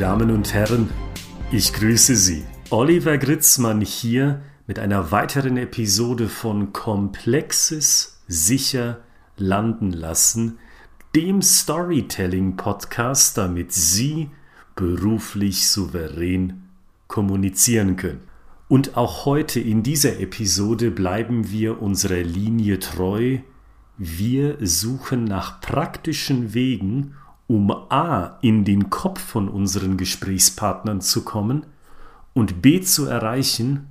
Damen und Herren, ich grüße Sie. Oliver Gritzmann hier mit einer weiteren Episode von Komplexes sicher landen lassen, dem Storytelling-Podcast, damit Sie beruflich souverän kommunizieren können. Und auch heute in dieser Episode bleiben wir unserer Linie treu. Wir suchen nach praktischen Wegen, um A in den Kopf von unseren Gesprächspartnern zu kommen und B zu erreichen,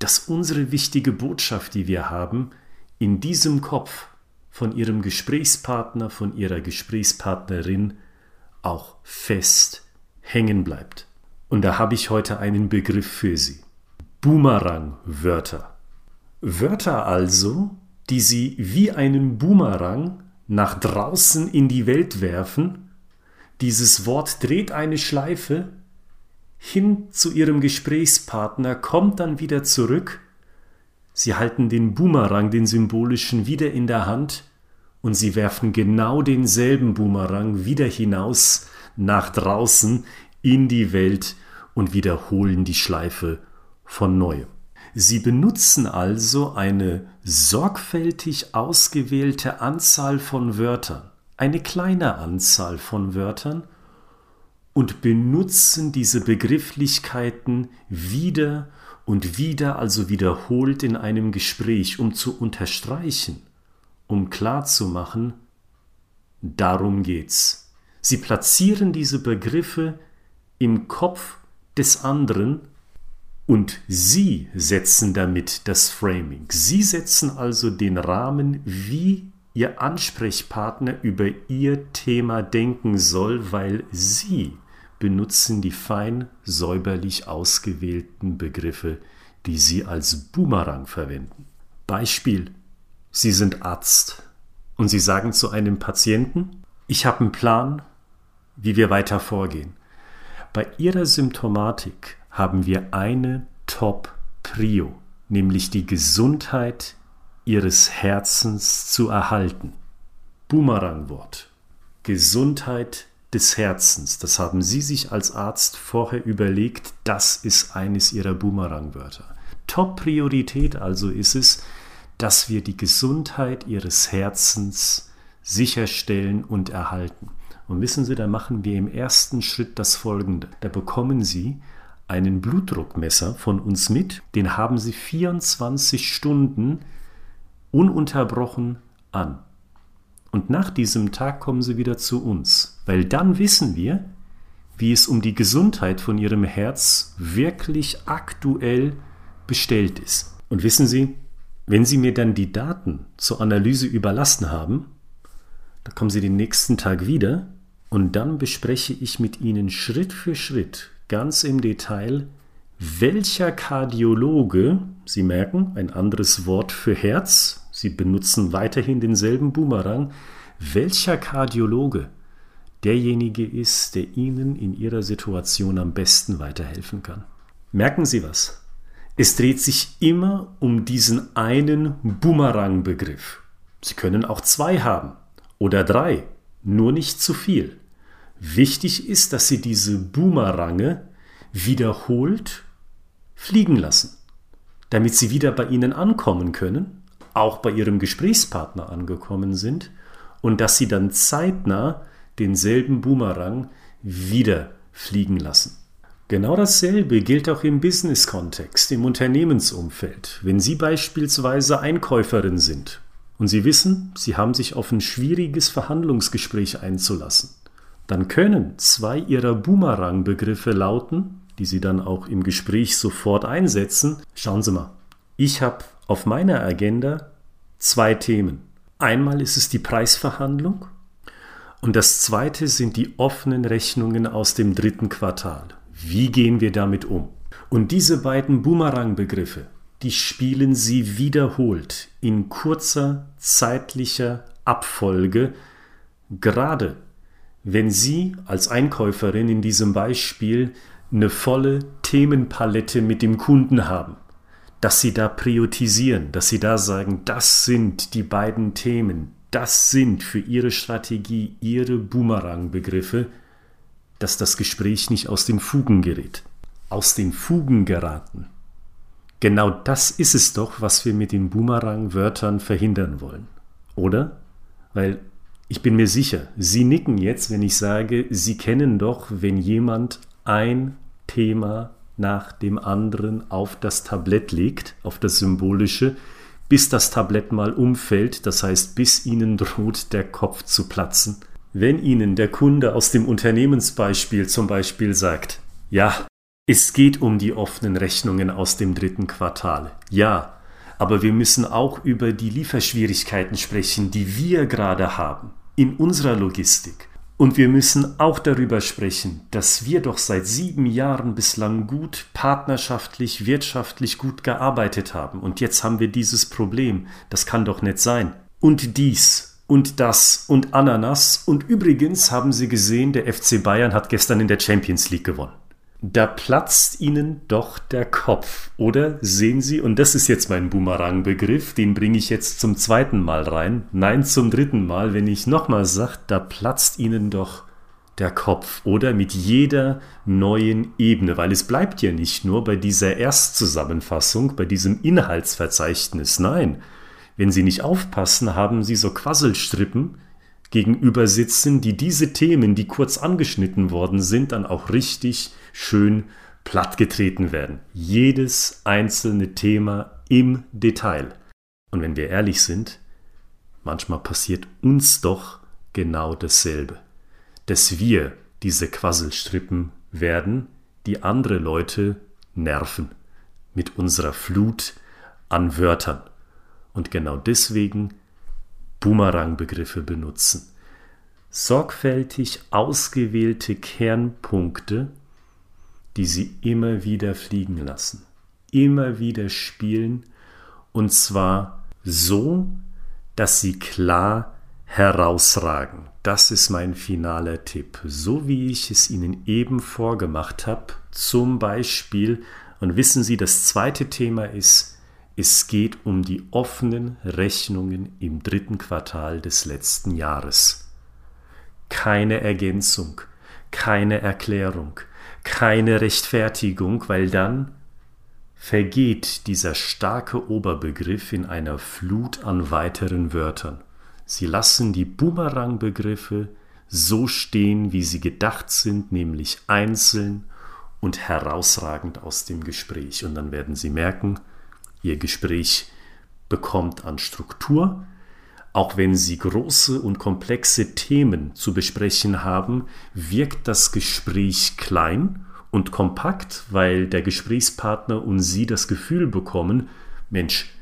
dass unsere wichtige Botschaft, die wir haben, in diesem Kopf von ihrem Gesprächspartner, von ihrer Gesprächspartnerin auch fest hängen bleibt. Und da habe ich heute einen Begriff für Sie. Boomerang-Wörter. Wörter also, die Sie wie einen Boomerang nach draußen in die Welt werfen. Dieses Wort dreht eine Schleife hin zu Ihrem Gesprächspartner, kommt dann wieder zurück. Sie halten den Boomerang, den symbolischen, wieder in der Hand und Sie werfen genau denselben Boomerang wieder hinaus nach draußen in die Welt und wiederholen die Schleife von neuem. Sie benutzen also eine sorgfältig ausgewählte Anzahl von Wörtern, eine kleine Anzahl von Wörtern, und benutzen diese Begrifflichkeiten wieder und wieder, also wiederholt in einem Gespräch, um zu unterstreichen, um klarzumachen, darum geht's. Sie platzieren diese Begriffe im Kopf des anderen und Sie setzen damit das Framing. Sie setzen also den Rahmen, wie Ihr Ansprechpartner über Ihr Thema denken soll, weil Sie benutzen die fein säuberlich ausgewählten Begriffe, die Sie als Boomerang verwenden. Beispiel. Sie sind Arzt und Sie sagen zu einem Patienten, ich habe einen Plan, wie wir weiter vorgehen. Bei Ihrer Symptomatik haben wir eine Top-Prio, nämlich die Gesundheit ihres Herzens zu erhalten. Boomerang-Wort. Gesundheit des Herzens. Das haben Sie sich als Arzt vorher überlegt. Das ist eines Ihrer Boomerang-Wörter. Top-Priorität also ist es, dass wir die Gesundheit Ihres Herzens sicherstellen und erhalten. Und wissen Sie, da machen wir im ersten Schritt das Folgende. Da bekommen Sie einen Blutdruckmesser von uns mit. Den haben Sie 24 Stunden ununterbrochen an. Und nach diesem Tag kommen Sie wieder zu uns, weil dann wissen wir, wie es um die Gesundheit von Ihrem Herz wirklich aktuell bestellt ist. Und wissen Sie, wenn Sie mir dann die Daten zur Analyse überlassen haben, dann kommen Sie den nächsten Tag wieder und dann bespreche ich mit Ihnen Schritt für Schritt ganz im Detail, welcher Kardiologe, Sie merken, ein anderes Wort für Herz, Sie benutzen weiterhin denselben Boomerang, welcher Kardiologe derjenige ist, der Ihnen in Ihrer Situation am besten weiterhelfen kann. Merken Sie was? Es dreht sich immer um diesen einen Boomerang-Begriff. Sie können auch zwei haben oder drei, nur nicht zu viel. Wichtig ist, dass Sie diese Boomerange wiederholt fliegen lassen, damit sie wieder bei Ihnen ankommen können, auch bei Ihrem Gesprächspartner angekommen sind und dass Sie dann zeitnah denselben Boomerang wieder fliegen lassen. Genau dasselbe gilt auch im Business-Kontext, im Unternehmensumfeld. Wenn Sie beispielsweise Einkäuferin sind und Sie wissen, Sie haben sich auf ein schwieriges Verhandlungsgespräch einzulassen, dann können zwei ihrer Boomerang-Begriffe lauten, die sie dann auch im Gespräch sofort einsetzen. Schauen Sie mal, ich habe auf meiner Agenda zwei Themen. Einmal ist es die Preisverhandlung und das zweite sind die offenen Rechnungen aus dem dritten Quartal. Wie gehen wir damit um? Und diese beiden Boomerang-Begriffe, die spielen Sie wiederholt in kurzer zeitlicher Abfolge, gerade wenn Sie als Einkäuferin in diesem Beispiel eine volle Themenpalette mit dem Kunden haben, dass Sie da priorisieren, dass Sie da sagen, das sind die beiden Themen, das sind für Ihre Strategie Ihre Boomerang-Begriffe, dass das Gespräch nicht aus den Fugen gerät. Aus den Fugen geraten. Genau das ist es doch, was wir mit den Boomerang-Wörtern verhindern wollen. Oder? Weil ich bin mir sicher, Sie nicken jetzt, wenn ich sage, Sie kennen doch, wenn jemand ein Thema nach dem anderen auf das Tablett legt, auf das Symbolische, bis das Tablett mal umfällt, das heißt, bis Ihnen droht der Kopf zu platzen. Wenn Ihnen der Kunde aus dem Unternehmensbeispiel zum Beispiel sagt, ja, es geht um die offenen Rechnungen aus dem dritten Quartal, ja, aber wir müssen auch über die Lieferschwierigkeiten sprechen, die wir gerade haben in unserer Logistik. Und wir müssen auch darüber sprechen, dass wir doch seit sieben Jahren bislang gut partnerschaftlich, wirtschaftlich gut gearbeitet haben. Und jetzt haben wir dieses Problem. Das kann doch nicht sein. Und dies und das und Ananas. Und übrigens haben Sie gesehen, der FC Bayern hat gestern in der Champions League gewonnen. Da platzt Ihnen doch der Kopf, oder? Sehen Sie, und das ist jetzt mein Boomerang-Begriff, den bringe ich jetzt zum zweiten Mal rein, nein zum dritten Mal, wenn ich nochmal sage, da platzt Ihnen doch der Kopf, oder? Mit jeder neuen Ebene, weil es bleibt ja nicht nur bei dieser Erstzusammenfassung, bei diesem Inhaltsverzeichnis, nein, wenn Sie nicht aufpassen, haben Sie so Quasselstrippen gegenüber sitzen, die diese Themen, die kurz angeschnitten worden sind, dann auch richtig schön plattgetreten werden. Jedes einzelne Thema im Detail. Und wenn wir ehrlich sind, manchmal passiert uns doch genau dasselbe. Dass wir diese Quasselstrippen werden, die andere Leute nerven mit unserer Flut an Wörtern und genau deswegen Boomerang-Begriffe benutzen. Sorgfältig ausgewählte Kernpunkte, die Sie immer wieder fliegen lassen, immer wieder spielen und zwar so, dass sie klar herausragen. Das ist mein finaler Tipp. So wie ich es Ihnen eben vorgemacht habe, zum Beispiel, und wissen Sie, das zweite Thema ist, es geht um die offenen Rechnungen im dritten Quartal des letzten Jahres. Keine Ergänzung, keine Erklärung, keine Rechtfertigung, weil dann vergeht dieser starke Oberbegriff in einer Flut an weiteren Wörtern. Sie lassen die Boomerang-Begriffe so stehen, wie sie gedacht sind, nämlich einzeln und herausragend aus dem Gespräch. Und dann werden Sie merken, Ihr Gespräch bekommt an Struktur. Auch wenn Sie große und komplexe Themen zu besprechen haben, wirkt das Gespräch klein und kompakt, weil der Gesprächspartner und Sie das Gefühl bekommen, Mensch,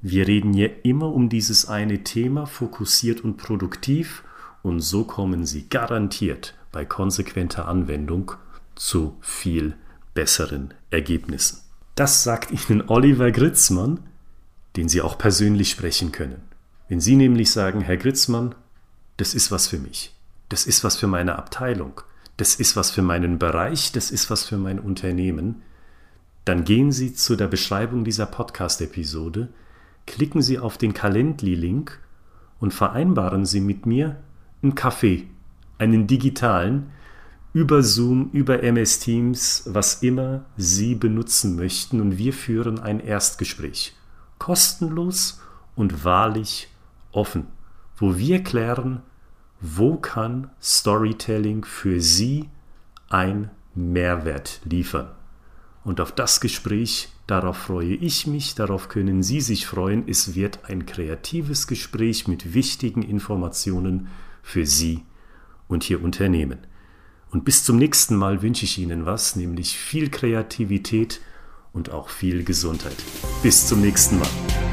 wir reden hier immer um dieses eine Thema, fokussiert und produktiv, und so kommen Sie garantiert bei konsequenter Anwendung zu viel besseren Ergebnissen. Das sagt Ihnen Oliver Gritzmann, den Sie auch persönlich sprechen können. Wenn Sie nämlich sagen, Herr Gritzmann, das ist was für mich, das ist was für meine Abteilung, das ist was für meinen Bereich, das ist was für mein Unternehmen, dann gehen Sie zu der Beschreibung dieser Podcast-Episode, klicken Sie auf den Calendly-Link und vereinbaren Sie mit mir einen Kaffee, einen digitalen, über Zoom, über MS Teams, was immer Sie benutzen möchten und wir führen ein Erstgespräch. Kostenlos und wahrlich offen, wo wir klären, wo kann Storytelling für Sie ein Mehrwert liefern. Und auf das Gespräch, darauf freue ich mich, darauf können Sie sich freuen. Es wird ein kreatives Gespräch mit wichtigen Informationen für Sie und Ihr Unternehmen. Und bis zum nächsten Mal wünsche ich Ihnen was, nämlich viel Kreativität und auch viel Gesundheit. Bis zum nächsten Mal.